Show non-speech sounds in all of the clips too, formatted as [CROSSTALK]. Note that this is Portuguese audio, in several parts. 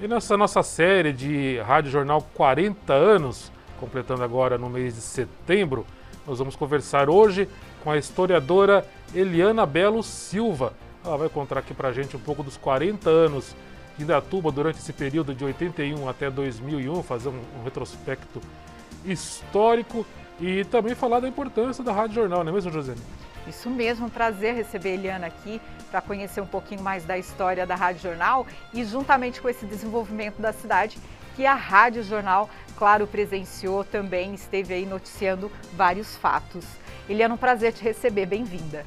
E nessa nossa série de Rádio Jornal 40 anos, completando agora no mês de setembro, nós vamos conversar hoje com a historiadora Eliana Belo Silva. Ela vai contar aqui pra gente um pouco dos 40 anos de Indatuba durante esse período de 81 até 2001, fazer um, um retrospecto histórico e também falar da importância da Rádio Jornal, não é mesmo, José? Isso mesmo, um prazer receber a Eliana aqui para conhecer um pouquinho mais da história da Rádio Jornal e juntamente com esse desenvolvimento da cidade que a Rádio Jornal, claro, presenciou também, esteve aí noticiando vários fatos. Eliana, um prazer te receber, bem-vinda.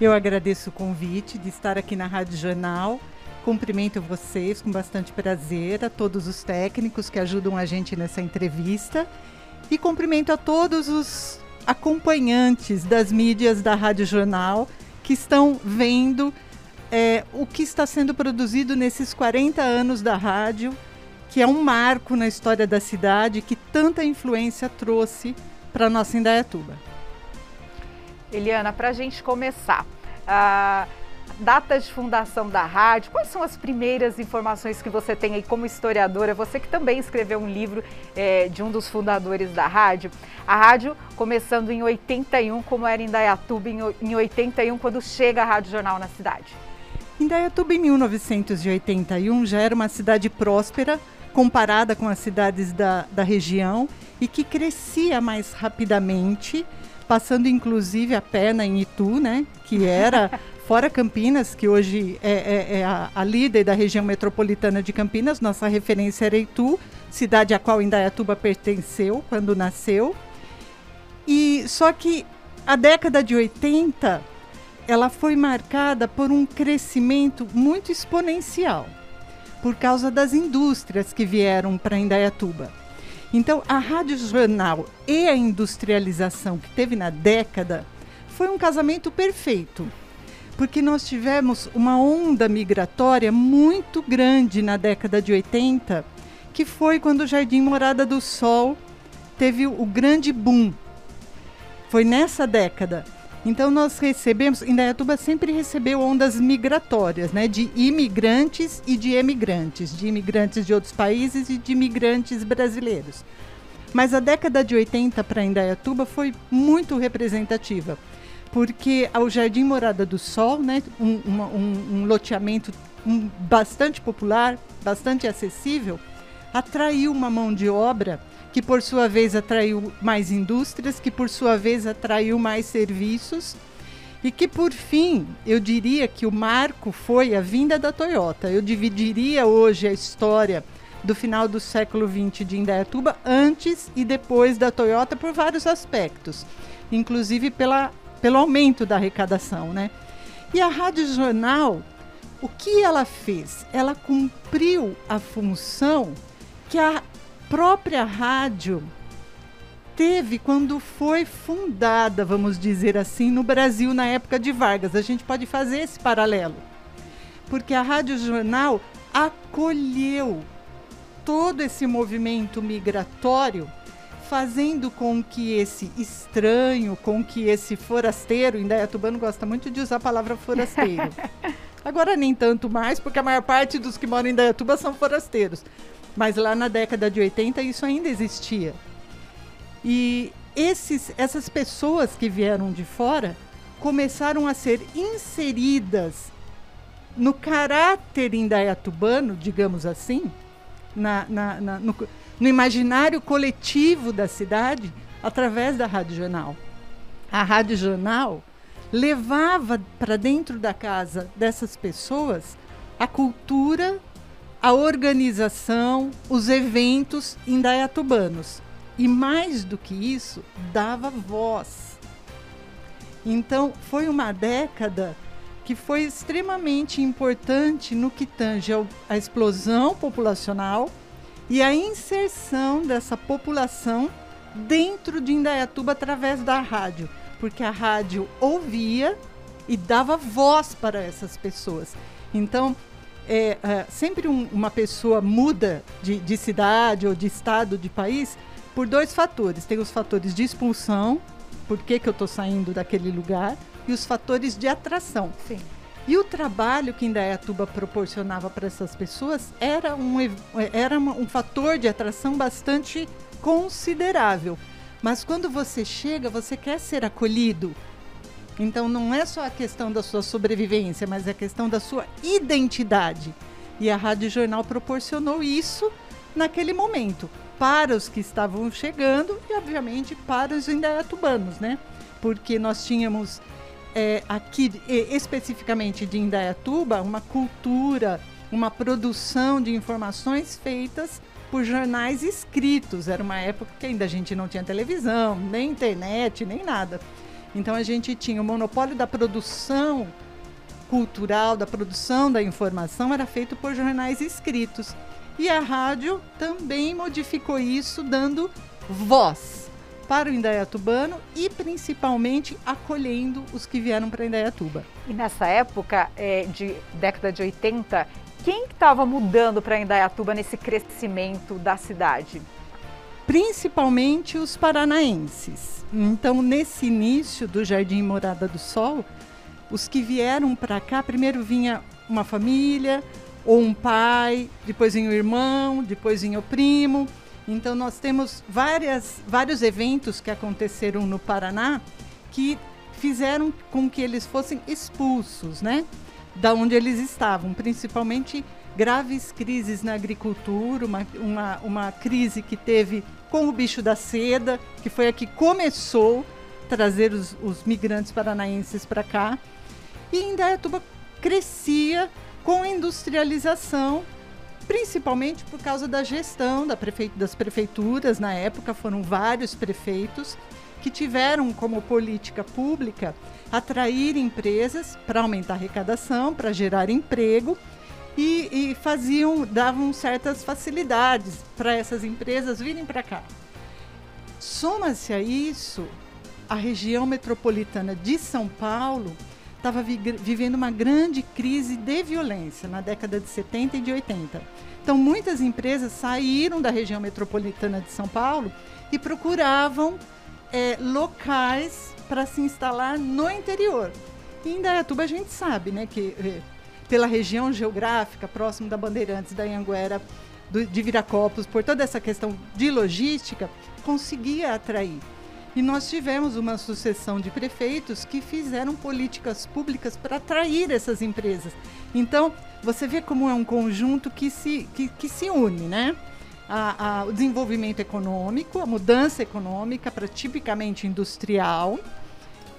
Eu agradeço o convite de estar aqui na Rádio Jornal. Cumprimento vocês com bastante prazer, a todos os técnicos que ajudam a gente nessa entrevista e cumprimento a todos os acompanhantes das mídias da Rádio Jornal que estão vendo é, o que está sendo produzido nesses 40 anos da rádio, que é um marco na história da cidade que tanta influência trouxe para nossa Indaiatuba. Eliana, para a gente começar, a data de fundação da rádio, quais são as primeiras informações que você tem aí como historiadora? Você que também escreveu um livro é, de um dos fundadores da rádio. A rádio começando em 81, como era em Indaiatuba em 81, quando chega a Rádio Jornal na cidade. Indaiatuba, em 1981, já era uma cidade próspera, comparada com as cidades da, da região, e que crescia mais rapidamente passando inclusive a pena em Itu, né? Que era [LAUGHS] fora Campinas, que hoje é, é, é a, a, líder da região metropolitana de Campinas. Nossa referência era Itu, cidade a qual Indaiatuba pertenceu quando nasceu. E só que a década de 80 ela foi marcada por um crescimento muito exponencial por causa das indústrias que vieram para Indaiatuba. Então, a Rádio Jornal e a industrialização que teve na década foi um casamento perfeito, porque nós tivemos uma onda migratória muito grande na década de 80, que foi quando o Jardim Morada do Sol teve o grande boom. Foi nessa década. Então nós recebemos, Indaiatuba sempre recebeu ondas migratórias, né, de imigrantes e de emigrantes, de imigrantes de outros países e de imigrantes brasileiros. Mas a década de 80 para Indaiatuba foi muito representativa, porque ao Jardim Morada do Sol, né, um, uma, um, um loteamento bastante popular, bastante acessível, atraiu uma mão de obra que por sua vez atraiu mais indústrias, que por sua vez atraiu mais serviços e que por fim, eu diria que o marco foi a vinda da Toyota. Eu dividiria hoje a história do final do século XX de Indaiatuba antes e depois da Toyota por vários aspectos, inclusive pela, pelo aumento da arrecadação, né? E a Rádio Jornal, o que ela fez? Ela cumpriu a função que a própria rádio teve quando foi fundada, vamos dizer assim, no Brasil na época de Vargas. A gente pode fazer esse paralelo. Porque a Rádio Jornal acolheu todo esse movimento migratório, fazendo com que esse estranho, com que esse forasteiro, Indaiatubano gosta muito de usar a palavra forasteiro. [LAUGHS] Agora nem tanto mais, porque a maior parte dos que moram em Indaiatuba são forasteiros. Mas lá na década de 80 isso ainda existia. E esses, essas pessoas que vieram de fora começaram a ser inseridas no caráter indaiatubano, digamos assim, na, na, na no, no, imaginário coletivo da cidade, através da Rádio Jornal. A Rádio Jornal levava para dentro da casa dessas pessoas a cultura a organização, os eventos indaiatubanos. E mais do que isso, dava voz. Então, foi uma década que foi extremamente importante no que tange a explosão populacional e a inserção dessa população dentro de Indaiatuba através da rádio, porque a rádio ouvia e dava voz para essas pessoas. Então, é, é, sempre um, uma pessoa muda de, de, cidade ou de estado, de país, por dois fatores. Tem os fatores de expulsão, por que, que eu estou saindo daquele lugar, e os fatores de atração. Sim. E o trabalho que Indaiatuba proporcionava para essas pessoas era um, era um fator de atração bastante considerável. Mas quando você chega, você quer ser acolhido. Então não é só a questão da sua sobrevivência, mas é a questão da sua identidade. E a Rádio Jornal proporcionou isso naquele momento, para os que estavam chegando e, obviamente, para os indaiatubanos, né? Porque nós tínhamos é, aqui, especificamente de Indaiatuba, uma cultura, uma produção de informações feitas por jornais escritos. Era uma época que ainda a gente não tinha televisão, nem internet, nem nada. Então a gente tinha o monopólio da produção cultural, da produção da informação, era feito por jornais escritos. E a rádio também modificou isso, dando voz para o Indaiatubano e principalmente acolhendo os que vieram para Indaiatuba. E nessa época, é, de década de 80, quem estava mudando para Indaiatuba nesse crescimento da cidade? Principalmente os paranaenses. Então, nesse início do Jardim Morada do Sol, os que vieram para cá, primeiro vinha uma família, ou um pai, depois vinha o irmão, depois vinha o primo. Então, nós temos várias, vários eventos que aconteceram no Paraná que fizeram com que eles fossem expulsos, né? da onde eles estavam, principalmente graves crises na agricultura, uma, uma, uma crise que teve com o bicho da seda, que foi a que começou a trazer os, os migrantes paranaenses para cá. E Indaiatuba crescia com a industrialização, principalmente por causa da gestão da prefe... das prefeituras. Na época foram vários prefeitos que tiveram como política pública atrair empresas para aumentar a arrecadação, para gerar emprego e, e, faziam, davam certas facilidades para essas empresas virem para cá. Soma-se a isso, a região metropolitana de São Paulo estava vi vivendo uma grande crise de violência na década de 70 e de 80. Então, muitas empresas saíram da região metropolitana de São Paulo e procuravam é, locais para se instalar no interior. E em Indaiatuba a gente sabe, né, que é, pela região geográfica, próximo da Bandeirantes, da Anhanguera, do, de Viracopos, por toda essa questão de logística, conseguia atrair. E nós tivemos uma sucessão de prefeitos que fizeram políticas públicas para atrair essas empresas. Então, você vê como é um conjunto que se, que, que se une, né? a, a, o desenvolvimento econômico, a mudança econômica para tipicamente industrial,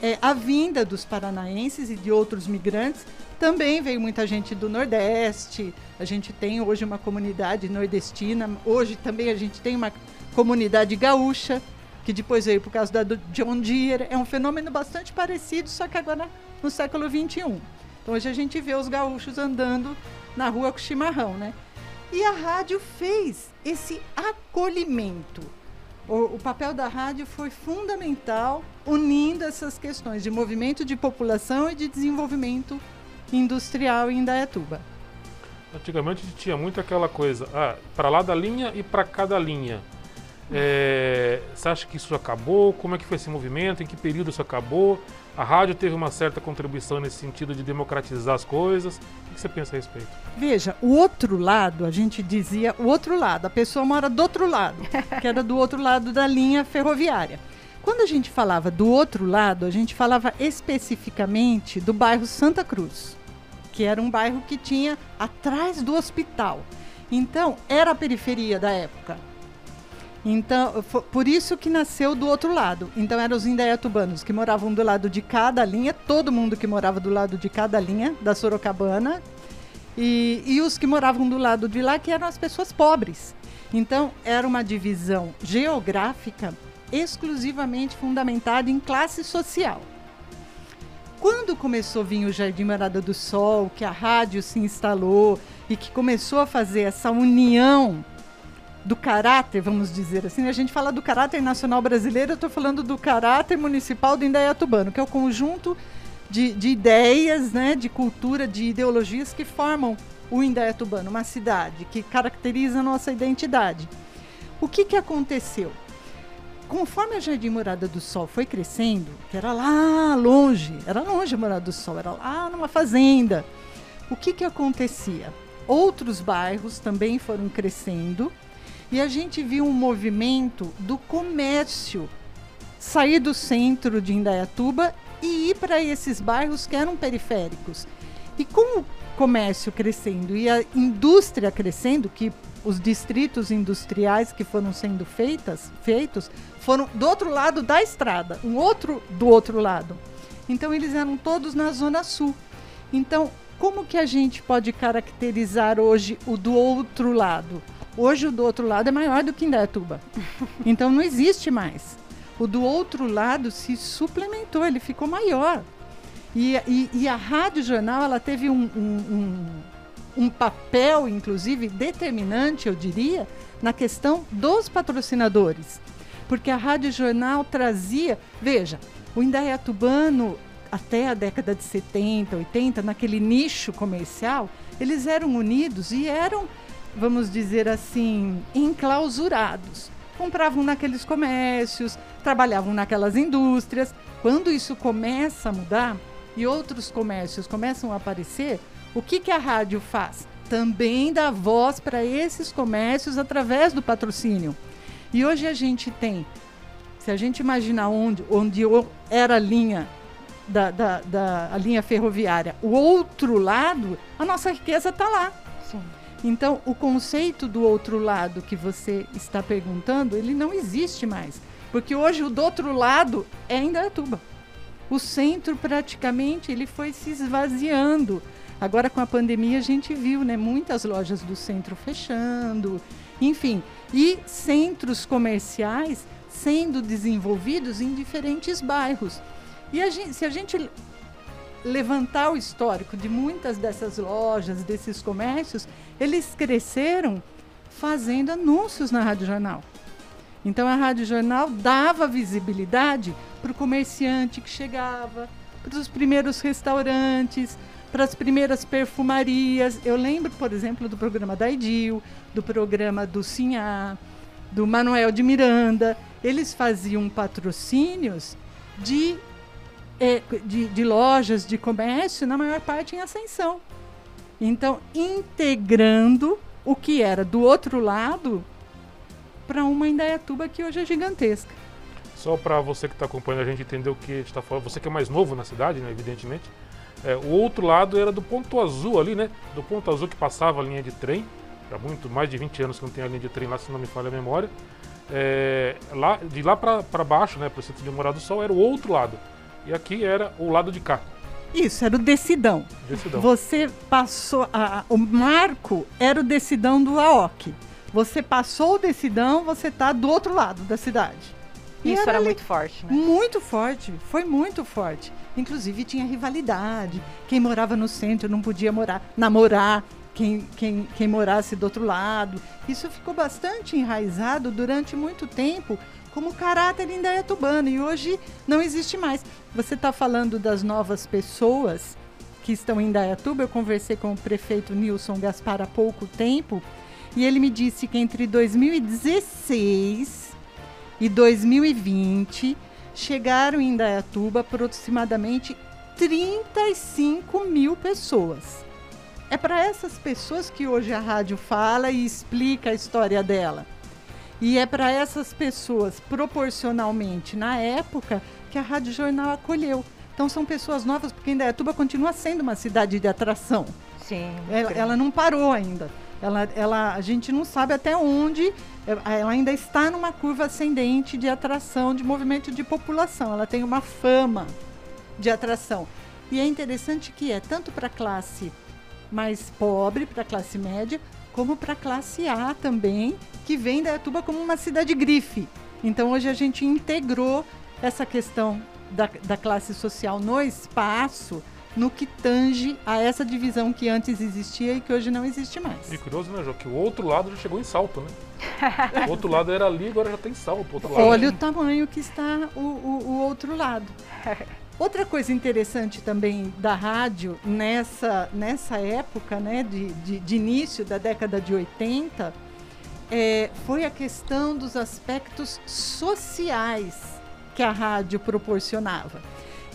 é, a vinda dos paranaenses e de outros migrantes. Também veio muita gente do Nordeste. A gente tem hoje uma comunidade nordestina. Hoje também a gente tem uma comunidade gaúcha, que depois veio por causa da John Deere. É um fenômeno bastante parecido, só que agora no século XXI. Então hoje a gente vê os gaúchos andando na rua com chimarrão, né? E a rádio fez esse acolhimento. O, o, papel da rádio foi fundamental, unindo essas questões de movimento de população e de desenvolvimento industrial em Indaiatuba. Antigamente tinha muito aquela coisa, ah, para lá da linha e para cada linha. É, você acha que isso acabou? Como é que foi esse movimento? Em que período isso acabou? A rádio teve uma certa contribuição nesse sentido de democratizar as coisas. O que você pensa a respeito? Veja, o outro lado, a gente dizia o outro lado, a pessoa mora do outro lado, [LAUGHS] que era do outro lado da linha ferroviária. Quando a gente falava do outro lado, a gente falava especificamente do bairro Santa Cruz, que era um bairro que tinha atrás do hospital. Então, era a periferia da época. Então, por isso que nasceu do outro lado. Então, eram os indaiatubanos que moravam do lado de cada linha, todo mundo que morava do lado de cada linha da Sorocabana, e, e os que moravam do lado de lá, que eram as pessoas pobres. Então, era uma divisão geográfica exclusivamente fundamentada em classe social. Quando começou a vir o Jardim Morada do Sol, que a rádio se instalou e que começou a fazer essa união do caráter, vamos dizer assim. A gente fala do caráter nacional brasileiro, eu estou falando do caráter municipal do Indaiatubano, que é o conjunto de, de ideias, né, de cultura, de ideologias que formam o Indaiatubano, uma cidade que caracteriza a nossa identidade. O que, que aconteceu? conforme a Jardim Morada do Sol foi crescendo, que era lá longe, era longe a Morada do Sol, era lá numa fazenda, o que, que acontecia? Outros bairros também foram crescendo e a gente viu um movimento do comércio sair do centro de Indaiatuba e ir para esses bairros que eram periféricos. E com o comércio crescendo e a indústria crescendo, que os distritos industriais que foram sendo feitas, feitos foram do outro lado da estrada, um outro do outro lado. Então eles eram todos na zona sul. Então, como que a gente pode caracterizar hoje o do outro lado? Hoje o do outro lado é maior do que Indaiatuba. [LAUGHS] Então não existe mais. O do outro lado se suplementou, ele ficou maior. E, e, e a Rádio Jornal ela teve um, um, um, um papel, inclusive, determinante, eu diria, na questão dos patrocinadores. Porque a Rádio Jornal trazia. Veja, o Indaiatubano, até a década de 70, 80, naquele nicho comercial, eles eram unidos e eram, vamos dizer assim, enclausurados compravam naqueles comércios, trabalhavam naquelas indústrias. Quando isso começa a mudar e outros comércios começam a aparecer, o que, que a rádio faz? Também dá voz para esses comércios através do patrocínio. E hoje a gente tem, se a gente imaginar onde, onde era a linha da, da, da linha ferroviária, o outro lado, a nossa riqueza está lá. Sim. Então, o conceito do outro lado que você está perguntando, ele não existe mais. Porque hoje o do outro lado é Indaiatuba. O centro praticamente ele foi se esvaziando. Agora com a pandemia a gente viu, né, muitas lojas do centro fechando, enfim, e centros comerciais sendo desenvolvidos em diferentes bairros. E a gente, se a gente levantar o histórico de muitas dessas lojas, desses comércios, eles cresceram fazendo anúncios na Rádio Jornal. Então a Rádio Jornal dava visibilidade para o comerciante que chegava, para os primeiros restaurantes, para as primeiras perfumarias. Eu lembro, por exemplo, do programa da Idil, do programa do Sinhá, do Manuel de Miranda. Eles faziam patrocínios de é, de, de lojas, de comércio, na maior parte em ascensão. Então, integrando o que era do outro lado para uma Indaiatuba que hoje é gigantesca. Só para você que está acompanhando a gente entender o que está falando, você que é mais novo na cidade, né, evidentemente, é, o outro lado era do ponto azul ali, né? Do ponto azul que passava a linha de trem, já muito mais de 20 anos que não tem a linha de trem lá, se não me falha a memória. É, lá, de lá para baixo, né, para o centro de Morado do Sol, era o outro lado. E aqui era o lado de cá. Isso, era o decidão. decidão. Você passou. A, o marco era o decidão do AOC. Você passou o decidão, você está do outro lado da cidade. E Isso era, era muito forte, né? Muito forte, foi muito forte. Inclusive tinha rivalidade. Quem morava no centro não podia morar, namorar quem, quem, quem morasse do outro lado. Isso ficou bastante enraizado durante muito tempo como caráter indaiatubano e hoje não existe mais. Você está falando das novas pessoas que estão em Indaiatuba. Eu conversei com o prefeito Nilson Gaspar há pouco tempo e ele me disse que entre 2016 e 2020 chegaram em Indaiatuba aproximadamente 35 mil pessoas. É para essas pessoas que hoje a rádio fala e explica a história dela. E é para essas pessoas, proporcionalmente, na época, que a Rádio Jornal acolheu. Então são pessoas novas, porque Indaiatuba continua sendo uma cidade de atração. Sim. Ela, ela não parou ainda. Ela, ela, a gente não sabe até onde. É, ela ainda está numa curva ascendente de atração, de movimento de população. Ela tem uma fama de atração. E é interessante que é tanto para a classe mais pobre, para a classe média, como para a classe A também, que vem da Atuba como uma cidade grife. Então hoje a gente integrou essa questão da, da classe social no espaço, no que tange a essa divisão que antes existia e que hoje não existe mais. E curioso, né, Jô, que o outro lado já chegou em salto, né? o outro lado era ali, agora já tem salto. Olha o tamanho que está o, o, o outro lado. Outra coisa interessante também da rádio nessa, nessa época, né, de, de, de início da década de 80, é, foi a questão dos aspectos sociais que a rádio proporcionava.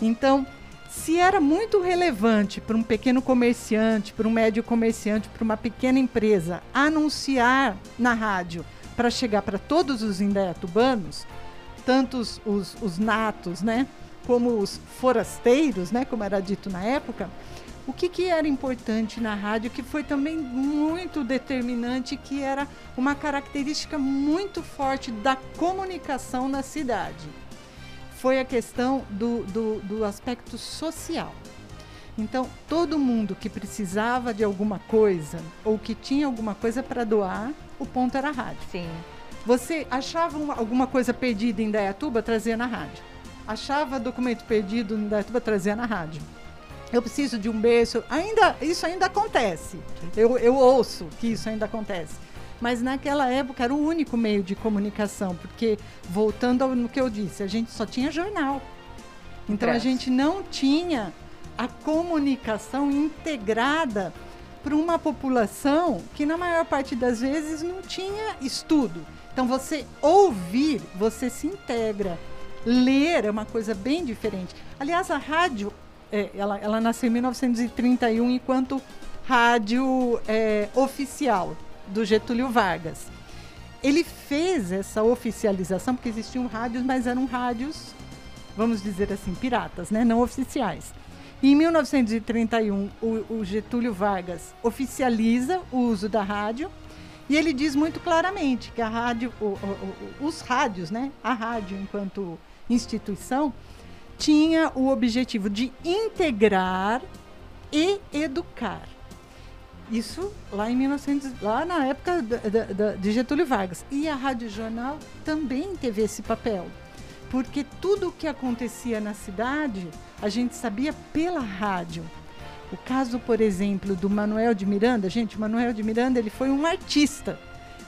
Então, se era muito relevante para um pequeno comerciante, para um médio comerciante, para uma pequena empresa anunciar na rádio para chegar para todos os indaiatubanos, tanto os, os, os, natos, né, como os forasteiros, né, como era dito na época, o que, que era importante na rádio, que foi também muito determinante, que era uma característica muito forte da comunicação na cidade foi a questão do, do, do aspecto social. Então, todo mundo que precisava de alguma coisa ou que tinha alguma coisa para doar, o ponto era a rádio. Sim. Você achava uma, alguma coisa perdida em Dayatuba, trazia na rádio. Achava documento perdido em Dayatuba, trazia na rádio. Eu preciso de um berço. Ainda, isso ainda acontece. Eu, eu ouço que isso ainda acontece mas naquela época era o único meio de comunicação, porque, voltando ao no que eu disse, a gente só tinha jornal. Então a gente não tinha a comunicação integrada para uma população que, na maior parte das vezes, não tinha estudo. Então, você ouvir, você se integra. Ler é uma coisa bem diferente. Aliás, a rádio, é, ela, ela nasceu em 1931 enquanto rádio é, oficial do Getúlio Vargas. Ele fez essa oficialização, porque existiam rádios, mas eram rádios, vamos dizer assim, piratas, né? não oficiais. Em 1931, o, o Getúlio Vargas oficializa o uso da rádio e ele diz muito claramente que a rádio, o, o, os rádios, né? a rádio enquanto instituição, tinha o objetivo de integrar e educar. Isso lá em 1900, lá na época de Getúlio Vargas. E a Rádio Jornal também teve esse papel. Porque tudo o que acontecia na cidade, a gente sabia pela rádio. O caso, por exemplo, do Manuel de Miranda, gente, o Manuel de Miranda, ele foi um artista.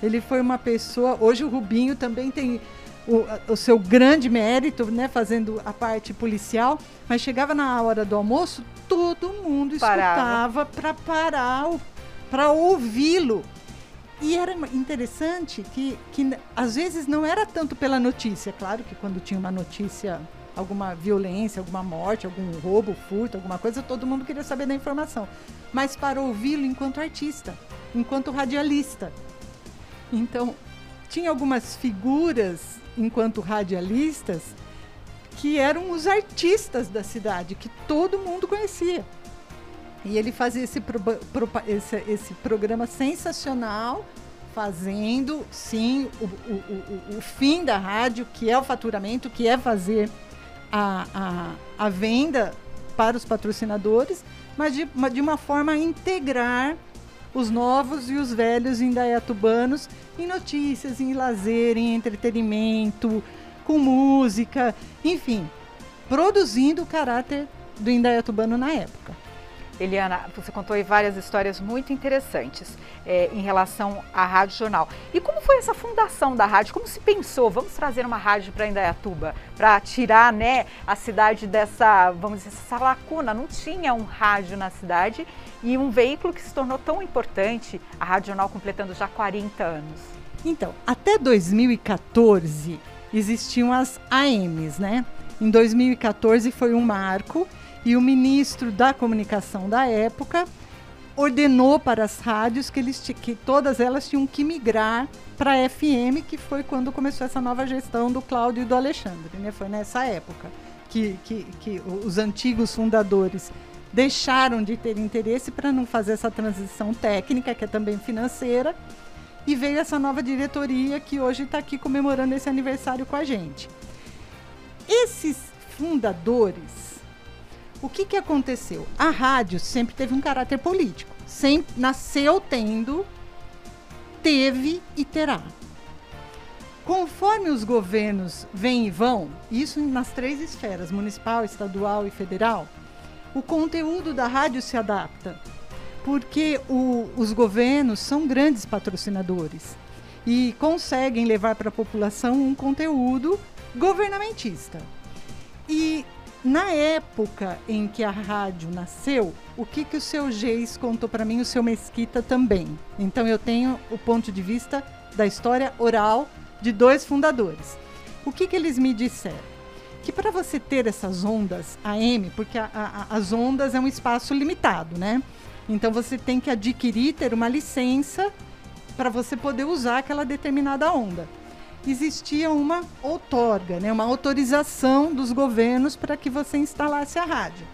Ele foi uma pessoa, hoje o Rubinho também tem o, o, seu grande mérito, né, fazendo a parte policial, mas chegava na hora do almoço, todo mundo escutava para parar para ouvi-lo. E era interessante que, que às vezes não era tanto pela notícia. Claro que quando tinha uma notícia, alguma violência, alguma morte, algum roubo, furto, alguma coisa, todo mundo queria saber da informação. Mas para ouvi-lo enquanto artista, enquanto radialista. Então, tinha algumas figuras enquanto radialistas que eram os artistas da cidade, que todo mundo conhecia. E ele fazia esse, pro, pro, esse, esse programa sensacional, fazendo, sim, o, o, o, o, fim da rádio, que é o faturamento, que é fazer a, a, a venda para os patrocinadores, mas de, de uma forma a integrar os novos e os velhos indaiatubanos em notícias, em lazer, em entretenimento, com música, enfim, produzindo o caráter do indaiatubano na época. Eliana, você contou aí várias histórias muito interessantes é, em relação à Rádio Jornal. E como foi essa fundação da rádio? Como se pensou? Vamos trazer uma rádio para Indaiatuba, para tirar né, a cidade dessa, vamos dizer, essa lacuna. Não tinha um rádio na cidade e um veículo que se tornou tão importante, a Rádio Jornal completando já 40 anos. Então, até 2014 existiam as AMs, né? Em 2014 foi um marco e o ministro da comunicação da época ordenou para as rádios que, eles, que todas elas tinham que migrar para a FM, que foi quando começou essa nova gestão do Cláudio e do Alexandre. Né? Foi nessa época que, que, que os antigos fundadores deixaram de ter interesse para não fazer essa transição técnica, que é também financeira, e veio essa nova diretoria que hoje está aqui comemorando esse aniversário com a gente. Esses fundadores o que, que aconteceu? A rádio sempre teve um caráter político. Sempre nasceu tendo, teve e terá. Conforme os governos vêm e vão, isso nas três esferas, municipal, estadual e federal, o conteúdo da rádio se adapta, porque o, os governos são grandes patrocinadores e conseguem levar para a população um conteúdo governamentista. E na época em que a rádio nasceu, o que, que o seu Geis contou para mim, o seu Mesquita também. Então eu tenho o ponto de vista da história oral de dois fundadores. O que, que eles me disseram? Que para você ter essas ondas AM, porque a, a, as ondas é um espaço limitado, né? Então você tem que adquirir, ter uma licença para você poder usar aquela determinada onda. Existia uma outorga, né, uma autorização dos governos para que você instalasse a rádio.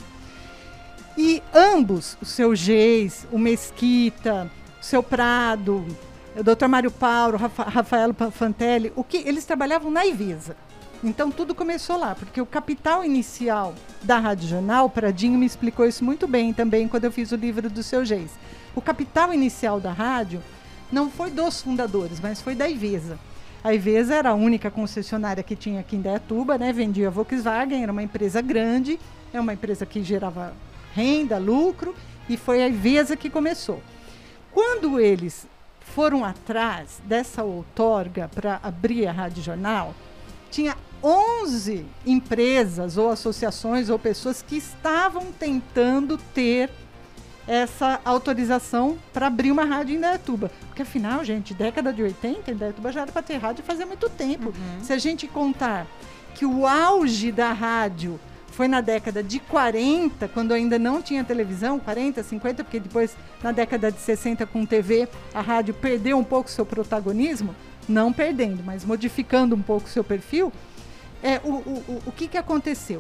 E ambos, o seu Geis, o Mesquita, o seu Prado, o Dr. Mário Paulo, Rafa, Rafael Fantelli, o que eles trabalhavam na Ivisa. Então tudo começou lá, porque o capital inicial da Rádio Jornal, Pradinho me explicou isso muito bem também quando eu fiz o livro do seu Geis. O capital inicial da rádio não foi dos fundadores, mas foi da Ivesa. A Ivesa era a única concessionária que tinha aqui em Dayatuba, né? Vendia Volkswagen, era uma empresa grande, é uma empresa que gerava renda, lucro, e foi a Ivesa que começou. Quando eles foram atrás dessa outorga para abrir a Rádio Jornal, tinha 11 empresas ou associações ou pessoas que estavam tentando ter essa autorização para abrir uma rádio em Indaiatuba. Porque afinal, gente, década de 80, Indaiatuba já era para ter rádio fazia muito tempo. Uhum. Se a gente contar que o auge da rádio foi na década de 40, quando ainda não tinha televisão, 40, 50, porque depois, na década de 60, com TV, a rádio perdeu um pouco seu protagonismo, não perdendo, mas modificando um pouco seu perfil. É, o, o, o, o que, que aconteceu?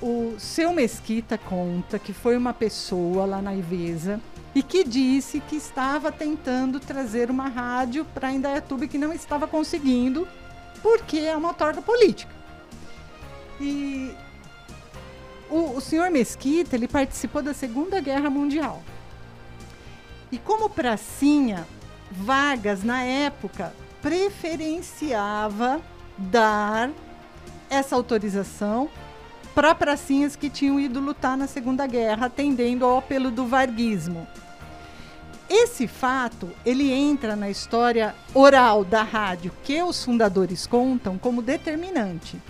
O seu Mesquita conta que foi uma pessoa lá na Ivesa e que disse que estava tentando trazer uma rádio para Indaiatuba que não estava conseguindo porque é uma torta política. E o, o senhor Mesquita ele participou da Segunda Guerra Mundial. E como pracinha, Vargas na época preferenciava dar essa autorização para pracinhas que tinham ido lutar na Segunda Guerra, atendendo ao apelo do varguismo. Esse fato, ele entra na história oral da rádio que os fundadores contam como determinante.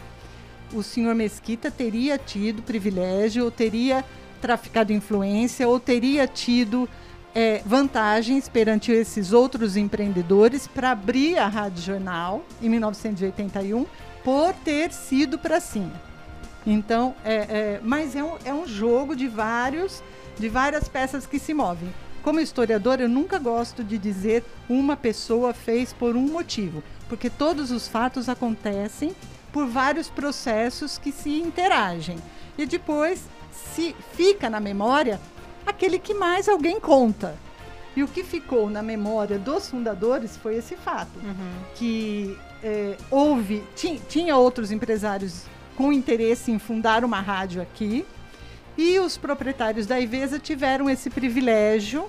O senhor Mesquita teria tido privilégio, ou teria traficado influência, ou teria tido é, vantagens perante esses outros empreendedores para abrir a Rádio Jornal em 1981 por ter sido pracinha. Então, é, é, mas é um, é um jogo de vários, de várias peças que se movem. Como historiador, eu nunca gosto de dizer uma pessoa fez por um motivo, porque todos os fatos acontecem por vários processos que se interagem. E depois se fica na memória aquele que mais alguém conta. E o que ficou na memória dos fundadores foi esse fato, uhum. que é, houve tinha outros empresários com interesse em fundar uma rádio aqui. E os proprietários da Ivesa tiveram esse privilégio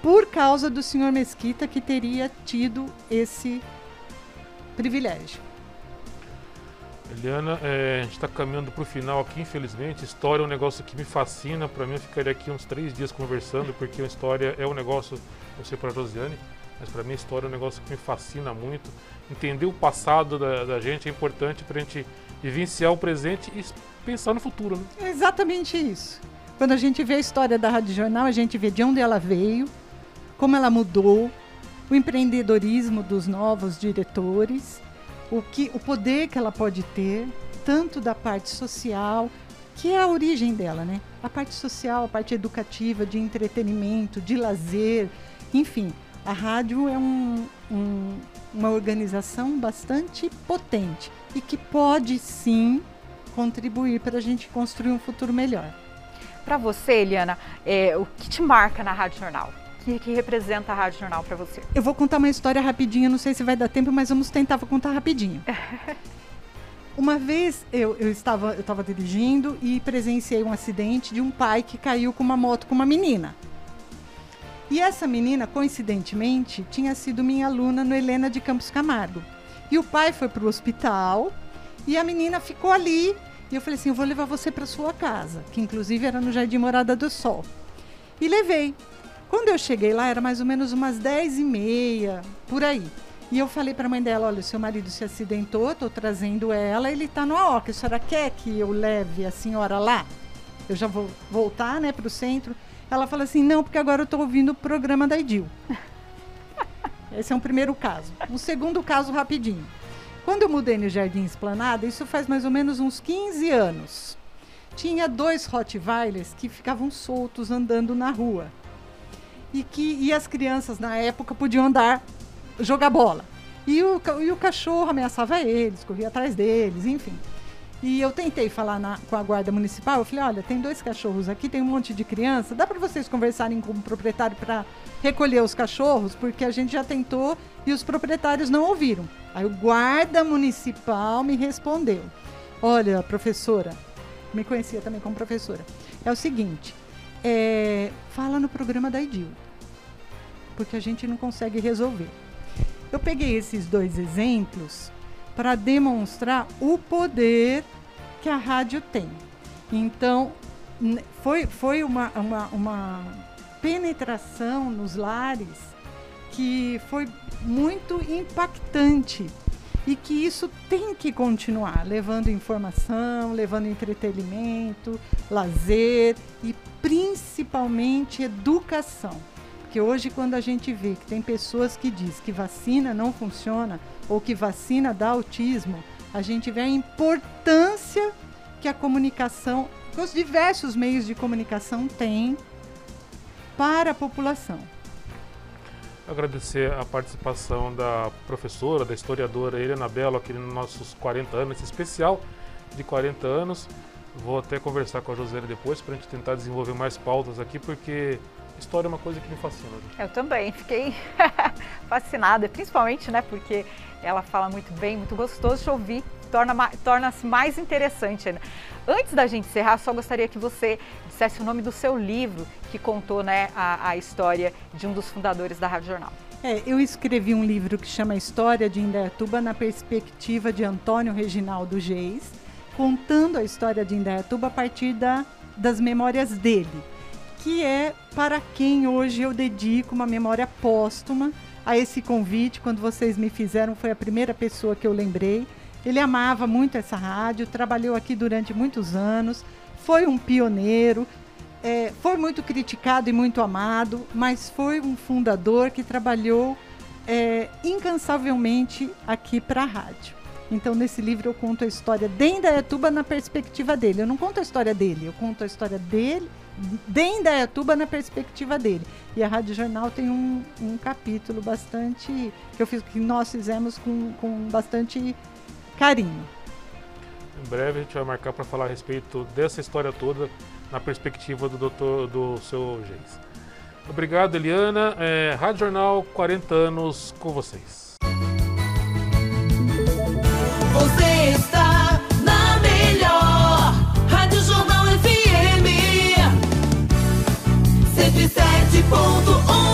por causa do senhor Mesquita que teria tido esse privilégio. Eliana, é, a gente está caminhando para o final aqui, infelizmente. História é um negócio que me fascina. Para mim, eu ficaria aqui uns três dias conversando, porque a história é um negócio, não sei para a Josiane, mas para mim a história é um negócio que me fascina muito entender o passado da, da gente é importante para a gente vivenciar o presente e pensar no futuro. Né? É exatamente isso. Quando a gente vê a história da Rádio Jornal, a gente vê de onde ela veio, como ela mudou, o empreendedorismo dos novos diretores, o, que, o poder que ela pode ter, tanto da parte social, que é a origem dela, né? A parte social, a parte educativa, de entretenimento, de lazer, enfim. A rádio é um, um, uma organização bastante potente e que pode sim contribuir para a gente construir um futuro melhor. Para você, Eliana, é, o que te marca na Rádio Jornal? O que, que representa a Rádio Jornal para você? Eu vou contar uma história rapidinha, não sei se vai dar tempo, mas vamos tentar vou contar rapidinho. [LAUGHS] Uma vez eu, eu, estava, eu estava dirigindo e presenciei um acidente de um pai que caiu com uma moto com uma menina. E essa menina, coincidentemente, tinha sido minha aluna no Helena de Campos Camargo. E o pai foi para o hospital e a menina ficou ali. E eu falei assim: eu vou levar você para sua casa, que inclusive era no Jardim Morada do Sol. E levei. Quando eu cheguei lá, era mais ou menos umas 10 e meia, por aí. E eu falei para a mãe dela: olha, seu marido se acidentou, estou trazendo ela, ele está no AOC. A senhora quer que eu leve a senhora lá? Eu já vou voltar né, para o centro. Ela fala assim: não, porque agora eu estou ouvindo o programa da Edil. [LAUGHS] Esse é um primeiro caso. Um segundo caso rapidinho. Quando eu mudei no Jardim Esplanada, isso faz mais ou menos uns 15 anos. Tinha dois Rottweilers que ficavam soltos andando na rua. E que e as crianças na época podiam andar, jogar bola. E o, e o cachorro ameaçava eles, corria atrás deles, enfim. E eu tentei falar na, com a guarda municipal, eu falei, olha, tem dois cachorros aqui, tem um monte de criança, dá para vocês conversarem com o proprietário para recolher os cachorros, porque a gente já tentou e os proprietários não ouviram. Aí o guarda municipal me respondeu, olha, professora, me conhecia também como professora, é o seguinte, é, fala no programa da Idil, porque a gente não consegue resolver. Eu peguei esses dois exemplos para demonstrar o poder que a rádio tem. Então, foi, foi uma, uma, uma penetração nos lares que foi muito impactante e que isso tem que continuar, levando informação, levando entretenimento, lazer e principalmente educação. Porque hoje quando a gente vê que tem pessoas que diz que vacina não funciona ou que vacina dá autismo, a gente vê a importância que a comunicação, que os diversos meios de comunicação têm para a população. Agradecer a participação da professora, da historiadora Helena Belo aqui nos nossos 40 anos, esse especial de 40 anos. Vou até conversar com a Josiane depois para a gente tentar desenvolver mais pautas aqui, porque história é uma coisa que me fascina. Eu também, fiquei [LAUGHS] fascinada, principalmente, né, porque ela fala muito bem, muito gostoso de ouvir, torna-se torna mais interessante ainda. Antes da gente encerrar, só gostaria que você dissesse o nome do seu livro que contou né, a, a história de um dos fundadores da Rádio Jornal. É, eu escrevi um livro que chama História de Indaiatuba na perspectiva de Antônio Reginaldo Geis, contando a história de Indaiatuba a partir da, das memórias dele que é para quem hoje eu dedico uma memória póstuma a esse convite. Quando vocês me fizeram, foi a primeira pessoa que eu lembrei. Ele amava muito essa rádio, trabalhou aqui durante muitos anos, foi um pioneiro, é, foi muito criticado e muito amado, mas foi um fundador que trabalhou é, incansavelmente aqui para a rádio. Então, nesse livro, eu conto a história de Indaiatuba na perspectiva dele. Eu não conto a história dele, eu conto a história dele de Indaiatuba na perspectiva dele. E a Rádio Jornal tem um, um capítulo bastante que eu fiz que nós fizemos com, com bastante carinho. Em breve a gente vai marcar para falar a respeito dessa história toda na perspectiva do doutor do seu Geis. Obrigado, Eliana. É, Rádio Jornal 40 anos com vocês. Você 107.1